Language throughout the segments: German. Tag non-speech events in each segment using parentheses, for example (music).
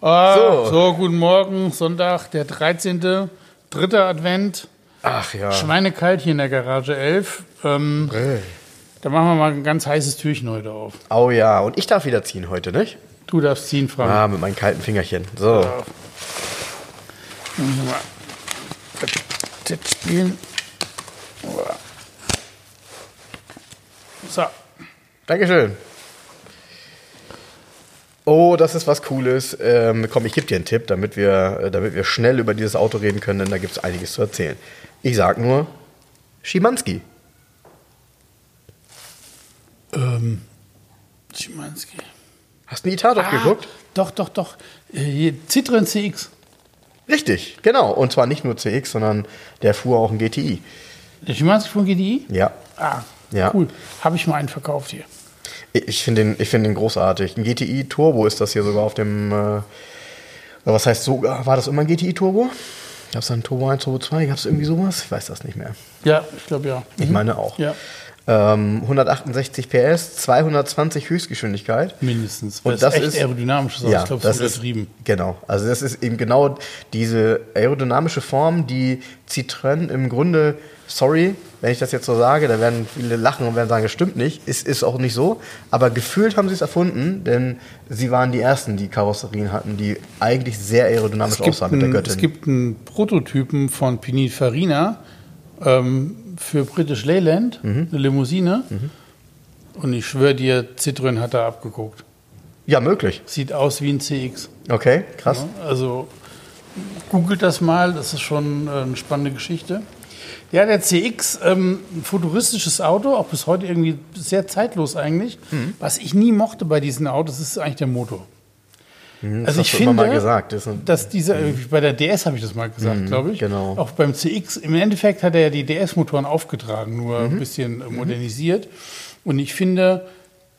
Ah, So. so. guten Morgen, Sonntag, der 13. Dritter Advent. Ach ja. Schweinekalt hier in der Garage 11. Ähm, da machen wir mal ein ganz heißes Türchen heute auf. Oh ja, und ich darf wieder ziehen heute, nicht? Du darfst ziehen, Frank. Ah, mit meinen kalten Fingerchen. So. Ja. Tipp spielen. So, Dankeschön. Oh, das ist was Cooles. Ähm, komm, ich gebe dir einen Tipp, damit wir, äh, damit wir schnell über dieses Auto reden können, denn da gibt es einiges zu erzählen. Ich sag nur Schimanski. ähm, Schimanski. Hast du die Tatort geguckt? Doch, doch, doch. Äh, Hier, Citroën CX. Richtig, genau. Und zwar nicht nur CX, sondern der fuhr auch ein GTI. Der Schimanski von GDI? Ja. Ah, Ja. cool. Habe ich mal einen verkauft hier. Ich finde den, ich find den großartig. Ein GTI Turbo ist das hier sogar auf dem. Äh, was heißt sogar? War das immer ein GTI Turbo? Gab es dann Turbo 1, Turbo 2? Gab es irgendwie sowas? Ich weiß das nicht mehr. Ja, ich glaube ja. Ich meine auch. Ja, Ähm, 168 PS, 220 Höchstgeschwindigkeit. mindestens. Und Weil das es echt ist- aerodynamisch Ja, ich glaube, das ist übertrieben. genau. Also das ist eben genau diese aerodynamische Form, die Citroën im Grunde, sorry, wenn ich das jetzt so sage, da werden viele lachen und werden sagen, es stimmt nicht. Es ist auch nicht so. Aber gefühlt haben sie es erfunden, denn sie waren die ersten, die Karosserien hatten, die eigentlich sehr aerodynamisch aussahen mit der Göttin. es gibt einen Prototypen von Pininfarina ähm, für British Leyland, Mhm. eine Limousine. Und ich schwöre dir, Citroën hat da abgeguckt. ja, möglich. Sieht aus wie ein CX. Okay, krass. Ja, also googelt das mal, das ist schon äh, eine spannende Geschichte. Ja, der CX, ähm, ein futuristisches Auto, auch bis heute irgendwie sehr zeitlos eigentlich. Mhm. Was ich nie mochte bei diesen Autos, ist eigentlich der Motor. Das Also hast ich du immer finde, mal gesagt. Das dass dieser, bei der DS habe ich das mal gesagt, glaube ich. genau. Auch beim CX, im Endeffekt hat er ja die DS-Motoren aufgetragen, nur Mhm. ein bisschen äh, modernisiert. Und ich finde,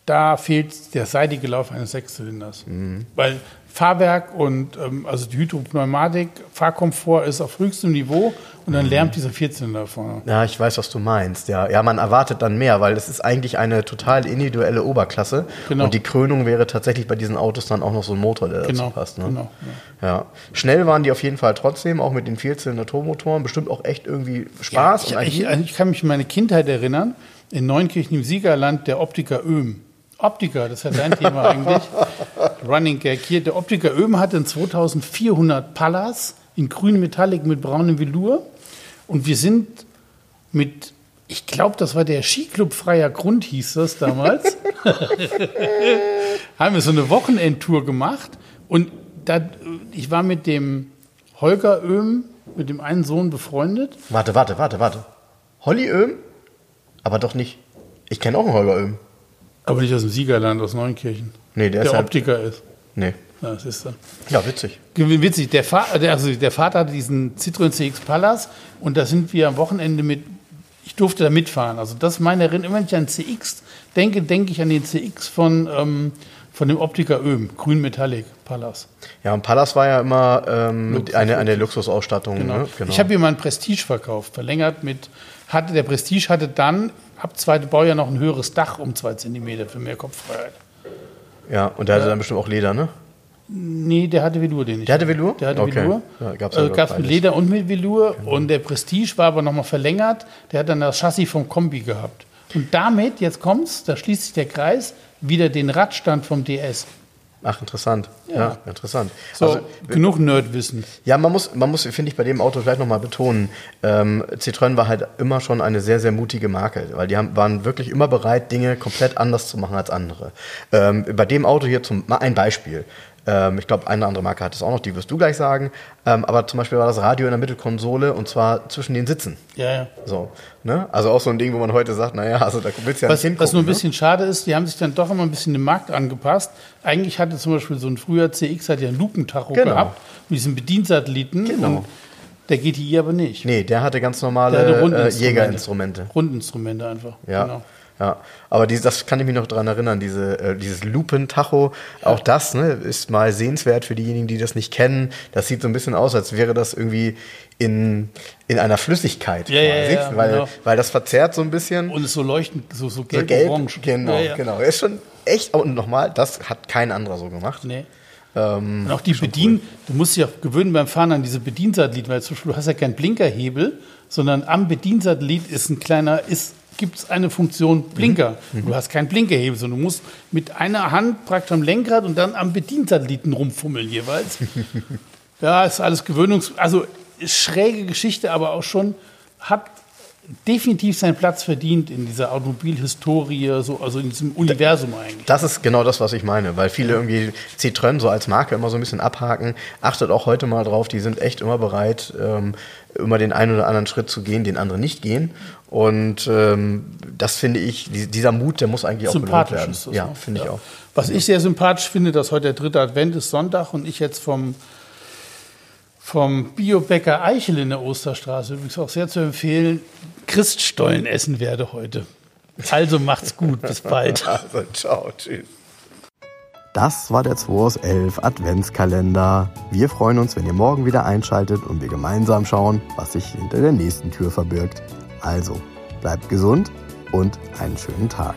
da fehlt der seitige Lauf eines Sechszylinders. Mhm. Weil Fahrwerk und ähm, also die Hydropneumatik, Fahrkomfort ist auf höchstem Niveau und dann lärmt dieser Vierzylinder vorne. Ja, ich weiß, was du meinst. Ja, ja, man erwartet dann mehr, weil es ist eigentlich eine total individuelle Oberklasse. Genau. Und die Krönung wäre tatsächlich bei diesen Autos dann auch noch so ein Motor, der Genau, dazu passt. Ne? genau. Ja. Schnell waren die auf jeden Fall trotzdem, auch mit den Vierzylinder-Turbomotoren. Bestimmt auch echt irgendwie Spaß ich, und ich, agil. ich kann mich an meine Kindheit erinnern, in Neunkirchen im Siegerland, der Optiker Öhm. Optiker, das ist ja dein Thema (laughs) eigentlich. Running Gag hier. Der Optiker Öhm hatte einen 2400 Pallas in grün Metallic mit braunem Velour. Und wir sind mit, ich glaube, das war der Skiclub Freier Grund, hieß das damals. (laughs) haben wir so eine Wochenendtour gemacht. Und da, ich war mit dem Holger Öhm, mit dem einen Sohn befreundet. Warte, warte, warte, warte. Holly Öhm? Aber doch nicht. Ich kenne auch einen Holger Öhm. Aber nicht aus dem Siegerland, aus Neunkirchen. Nee, der ist der halt- Optiker ist. Nee. Ja, das ist er. Ja, witzig. Witzig, der, Fa der, also der Vater hatte diesen Citroën CX Palace und da sind wir am Wochenende mit, ich durfte da mitfahren. Also das ist meine Erinnerung. Wenn ich an CX denke, denke ich an den CX von, ähm, von dem Optiker Öhm, grün Metallic Palace. Ja, und Pallas war ja immer ähm, Luxus- eine, eine Luxusausstattung. Genau. Ne? genau. Ich habe hier mal einen Prestige verkauft, verlängert mit, hatte, der Prestige hatte dann ab zweite Baujahr noch ein höheres Dach um zwei Zentimeter für mehr Kopffreiheit. Ja, und der hatte dann bestimmt auch Leder, ne? Nee, der hatte Velour, den ich Der hatte Velour? Der hatte Okay. Velour. Ja, gab's äh, ja gab's mit. Leder und mit Velour. Und der Prestige war aber nochmal verlängert. Der hat dann das Chassis vom Kombi gehabt. Und damit, jetzt kommt's, da schließt sich der Kreis, wieder den Radstand vom DS. Ach, interessant. Ja, Ja. interessant. So, Also, genug Nerdwissen. ja, man muss, man muss finde ich, bei dem Auto vielleicht nochmal betonen, ähm, Citroën war halt immer schon eine sehr, sehr mutige Marke, weil die haben, waren wirklich immer bereit, Dinge komplett anders zu machen als andere. Ähm, bei dem Auto hier zum, mal ein Beispiel. Ähm, ich glaube, eine andere Marke hat es auch noch, die wirst du gleich sagen. Ähm, aber zum Beispiel war das Radio in der Mittelkonsole und zwar zwischen den Sitzen. Ja, ja. So, ne? Also auch so ein Ding, wo man heute sagt, naja, also da willst du ja Was, nicht was nur ein ne? bisschen schade ist, die haben sich dann doch immer ein bisschen dem Markt angepasst. Eigentlich hatte zum Beispiel so ein früher CX hat ja ein Lupentacho Genau. gehabt mit diesem Bediensatelliten. Genau. Der GTI aber nicht. Nee, der hatte ganz normale äh. Jägerinstrumente. Rundinstrumente einfach. Ja. Genau. Ja, aber die, das kann ich mich noch dran erinnern, diese, äh, dieses Lupentacho, auch das ne, ist mal sehenswert für diejenigen, die das nicht kennen. Das sieht so ein bisschen aus, als wäre das irgendwie in, in einer Flüssigkeit. Ja, ja, quasi, ja, weil, genau. weil das verzerrt so ein bisschen. Und es so leuchtend, so, so so gelb-orange. Genau, Ja, ja. genau. Ist schon echt, und nochmal, das hat kein anderer so gemacht. Nee. Ähm, Und auch die Bedien, du musst dich auch gewöhnen beim Fahren an diese Bediensatellit, weil zum Beispiel du hast ja keinen Blinkerhebel, sondern am Bediensatellit ist ein kleiner, ist, gibt es eine Funktion Blinker. Du hast keinen Blinkerhebel, sondern du musst mit einer Hand praktisch am Lenkrad und dann am Bediensatelliten rumfummeln jeweils. (laughs) ja, ist alles gewöhnungs... Also schräge Geschichte, aber auch schon hat definitiv seinen Platz verdient in dieser Automobilhistorie, so, also in diesem Universum eigentlich. Das ist genau das, was ich meine, weil viele irgendwie Citroën so als Marke immer so ein bisschen abhaken. Achtet auch heute mal drauf, die sind echt immer bereit, ähm, immer den einen oder anderen Schritt zu gehen, den andere nicht gehen. Und ähm, das finde ich, die, dieser Mut, der muss eigentlich auch belohnt sympathisch werden. ist das. ja, ne? finde ich auch. Was ich sehr sympathisch finde, dass heute der dritte Advent ist Sonntag und ich jetzt vom, vom Biobäcker Eichel in der Osterstraße, übrigens auch sehr zu empfehlen, Christstollen essen werde heute. Also macht's gut, bis bald. (laughs) Also, ciao, tschüss. Das war der 2 aus 11 Adventskalender. Wir freuen uns, wenn ihr morgen wieder einschaltet und wir gemeinsam schauen, was sich hinter der nächsten Tür verbirgt. Also, bleibt gesund und einen schönen Tag.